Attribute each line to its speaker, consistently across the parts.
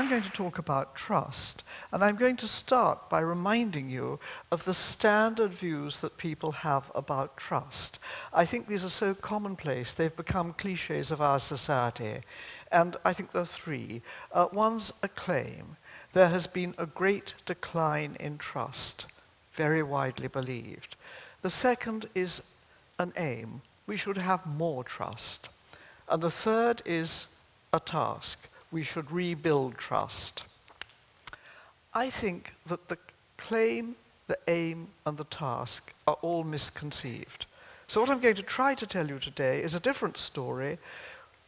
Speaker 1: I'm going to talk about trust, and I'm going to start by reminding you of the standard views that people have about trust. I think these are so commonplace, they've become cliches of our society, and I think there are three. Uh, one's a claim. There has been a great decline in trust, very widely believed. The second is an aim. We should have more trust. And the third is a task. We should rebuild trust. I think that the claim, the aim, and the task are all misconceived. So what I'm going to try to tell you today is a different story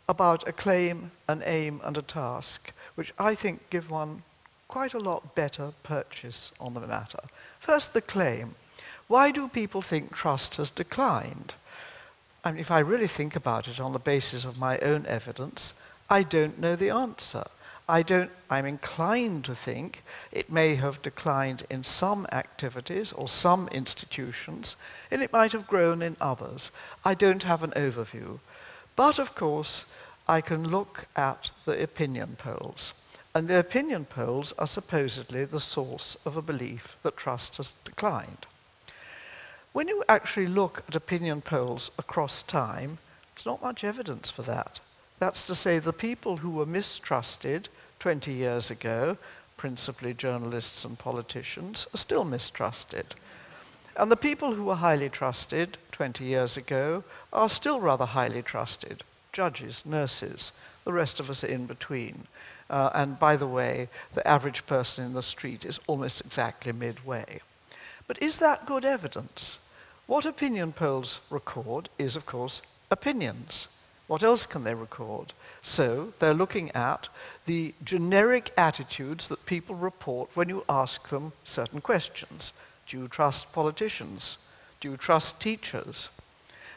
Speaker 1: about a claim, an aim, and a task, which I think give one quite a lot better purchase on the matter. First, the claim. Why do people think trust has declined? I mean, if I really think about it on the basis of my own evidence, I don't know the answer. I don't, I'm inclined to think it may have declined in some activities or some institutions, and it might have grown in others. I don't have an overview. But of course, I can look at the opinion polls. And the opinion polls are supposedly the source of a belief that trust has declined. When you actually look at opinion polls across time, there's not much evidence for that. That's to say, the people who were mistrusted 20 years ago, principally journalists and politicians, are still mistrusted. And the people who were highly trusted 20 years ago are still rather highly trusted. Judges, nurses, the rest of us are in between. Uh, and by the way, the average person in the street is almost exactly midway. But is that good evidence? What opinion polls record is, of course, opinions. What else can they record? So they're looking at the generic attitudes that people report when you ask them certain questions. Do you trust politicians? Do you trust teachers?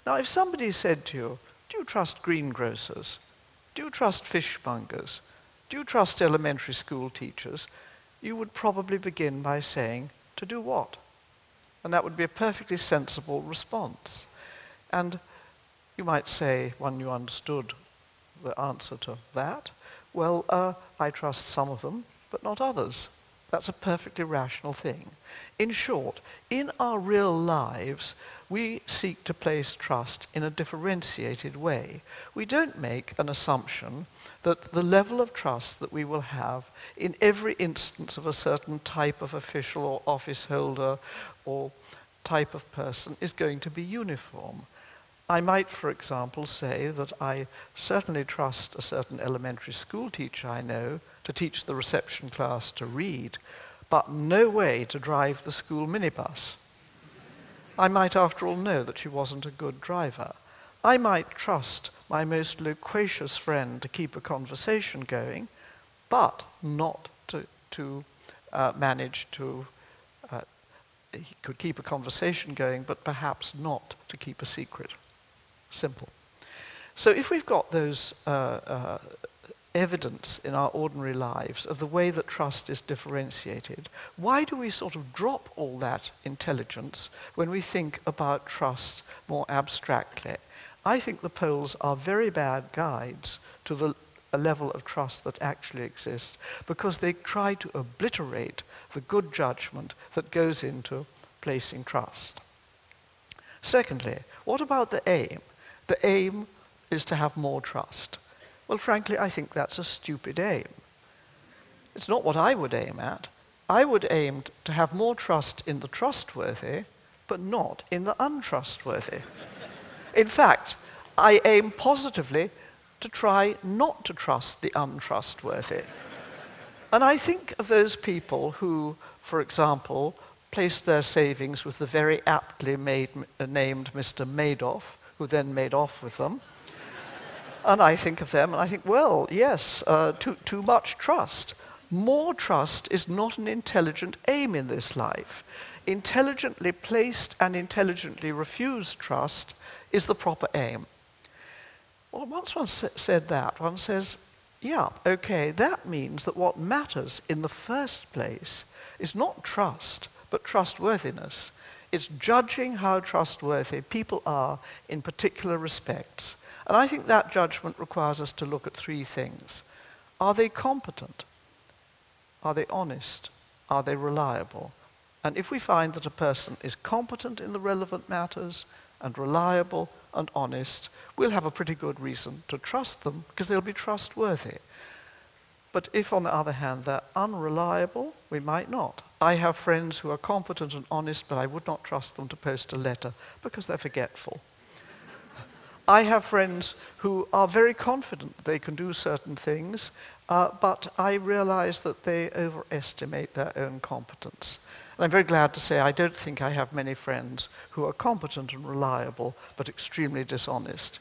Speaker 1: Now, if somebody said to you, do you trust greengrocers? Do you trust fishmongers? Do you trust elementary school teachers? You would probably begin by saying, to do what? And that would be a perfectly sensible response. And you might say, when you understood the answer to that, well, uh, I trust some of them, but not others. That's a perfectly rational thing. In short, in our real lives, we seek to place trust in a differentiated way. We don't make an assumption that the level of trust that we will have in every instance of a certain type of official or office holder or type of person is going to be uniform. I might, for example, say that I certainly trust a certain elementary school teacher I know to teach the reception class to read, but no way to drive the school minibus. I might, after all, know that she wasn't a good driver. I might trust my most loquacious friend to keep a conversation going, but not to, to uh, manage to he could keep a conversation going, but perhaps not to keep a secret. Simple. So if we've got those uh, uh, evidence in our ordinary lives of the way that trust is differentiated, why do we sort of drop all that intelligence when we think about trust more abstractly? I think the polls are very bad guides to the level of trust that actually exists because they try to obliterate the good judgment that goes into placing trust. Secondly, what about the aim? The aim is to have more trust. Well, frankly, I think that's a stupid aim. It's not what I would aim at. I would aim to have more trust in the trustworthy, but not in the untrustworthy. in fact, I aim positively to try not to trust the untrustworthy. And I think of those people who, for example, placed their savings with the very aptly made, uh, named Mr. Madoff, who then made off with them. and I think of them and I think, well, yes, uh, too, too much trust. More trust is not an intelligent aim in this life. Intelligently placed and intelligently refused trust is the proper aim. Well, once one said that, one says, yeah, okay, that means that what matters in the first place is not trust, but trustworthiness. It's judging how trustworthy people are in particular respects. And I think that judgment requires us to look at three things. Are they competent? Are they honest? Are they reliable? And if we find that a person is competent in the relevant matters and reliable and honest, we'll have a pretty good reason to trust them because they'll be trustworthy. But if, on the other hand, they're unreliable, we might not. I have friends who are competent and honest, but I would not trust them to post a letter because they're forgetful. I have friends who are very confident they can do certain things, uh, but I realize that they overestimate their own competence. And I'm very glad to say I don't think I have many friends who are competent and reliable, but extremely dishonest.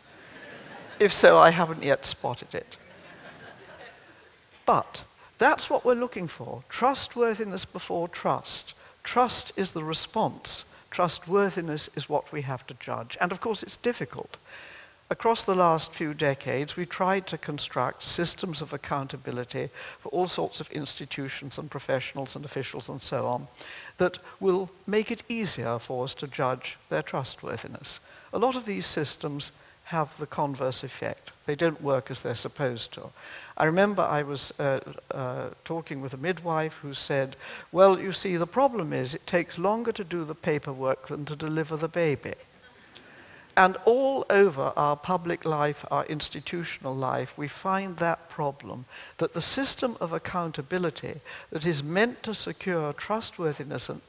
Speaker 1: if so, I haven't yet spotted it. But that's what we're looking for trustworthiness before trust. Trust is the response, trustworthiness is what we have to judge. And of course, it's difficult. Across the last few decades, we tried to construct systems of accountability for all sorts of institutions and professionals and officials and so on that will make it easier for us to judge their trustworthiness. A lot of these systems have the converse effect. They don't work as they're supposed to. I remember I was uh, uh, talking with a midwife who said, Well, you see, the problem is it takes longer to do the paperwork than to deliver the baby. And all over our public life, our institutional life, we find that problem that the system of accountability that is meant to secure trustworthiness and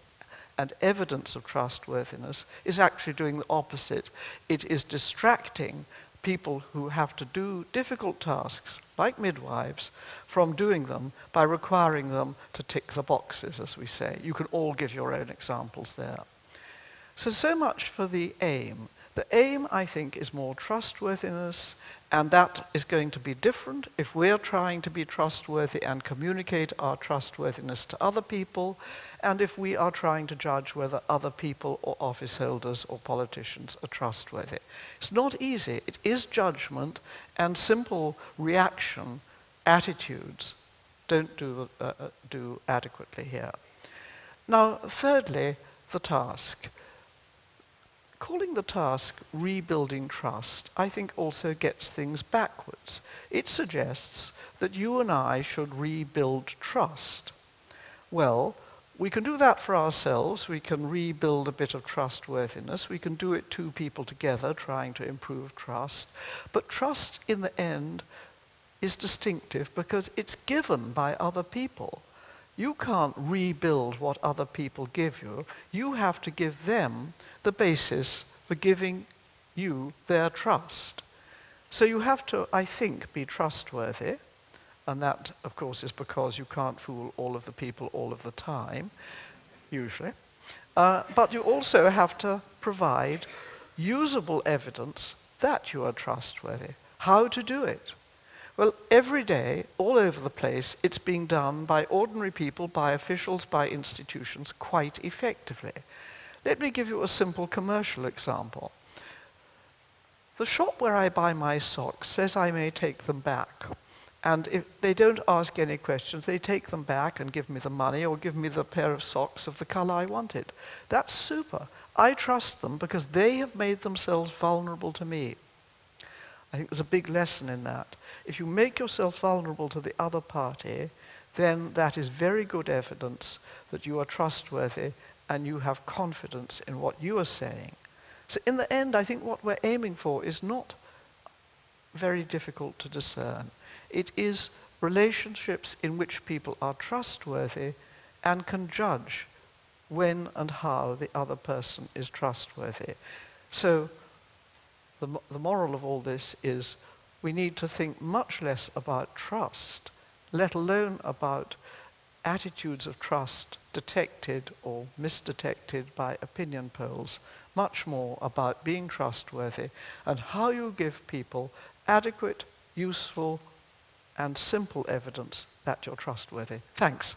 Speaker 1: and evidence of trustworthiness is actually doing the opposite. It is distracting people who have to do difficult tasks, like midwives, from doing them by requiring them to tick the boxes, as we say. You can all give your own examples there. So, so much for the aim. The aim, I think, is more trustworthiness, and that is going to be different if we're trying to be trustworthy and communicate our trustworthiness to other people, and if we are trying to judge whether other people or office holders or politicians are trustworthy. It's not easy. It is judgment, and simple reaction attitudes don't do, uh, uh do adequately here. Now, thirdly, the task calling the task rebuilding trust, I think also gets things backwards. It suggests that you and I should rebuild trust. Well, we can do that for ourselves. We can rebuild a bit of trustworthiness. We can do it two people together trying to improve trust. But trust in the end is distinctive because it's given by other people. You can't rebuild what other people give you. You have to give them the basis for giving you their trust. So you have to, I think, be trustworthy. And that, of course, is because you can't fool all of the people all of the time, usually. Uh, but you also have to provide usable evidence that you are trustworthy. How to do it? Well, every day, all over the place, it's being done by ordinary people, by officials, by institutions quite effectively. Let me give you a simple commercial example. The shop where I buy my socks says I may take them back. And if they don't ask any questions, they take them back and give me the money or give me the pair of socks of the color I wanted. That's super. I trust them because they have made themselves vulnerable to me. I think there's a big lesson in that. If you make yourself vulnerable to the other party, then that is very good evidence that you are trustworthy and you have confidence in what you are saying. So in the end, I think what we're aiming for is not very difficult to discern. It is relationships in which people are trustworthy and can judge when and how the other person is trustworthy. So the, the moral of all this is we need to think much less about trust, let alone about attitudes of trust detected or misdetected by opinion polls, much more about being trustworthy and how you give people adequate, useful, and simple evidence that you're trustworthy. Thanks.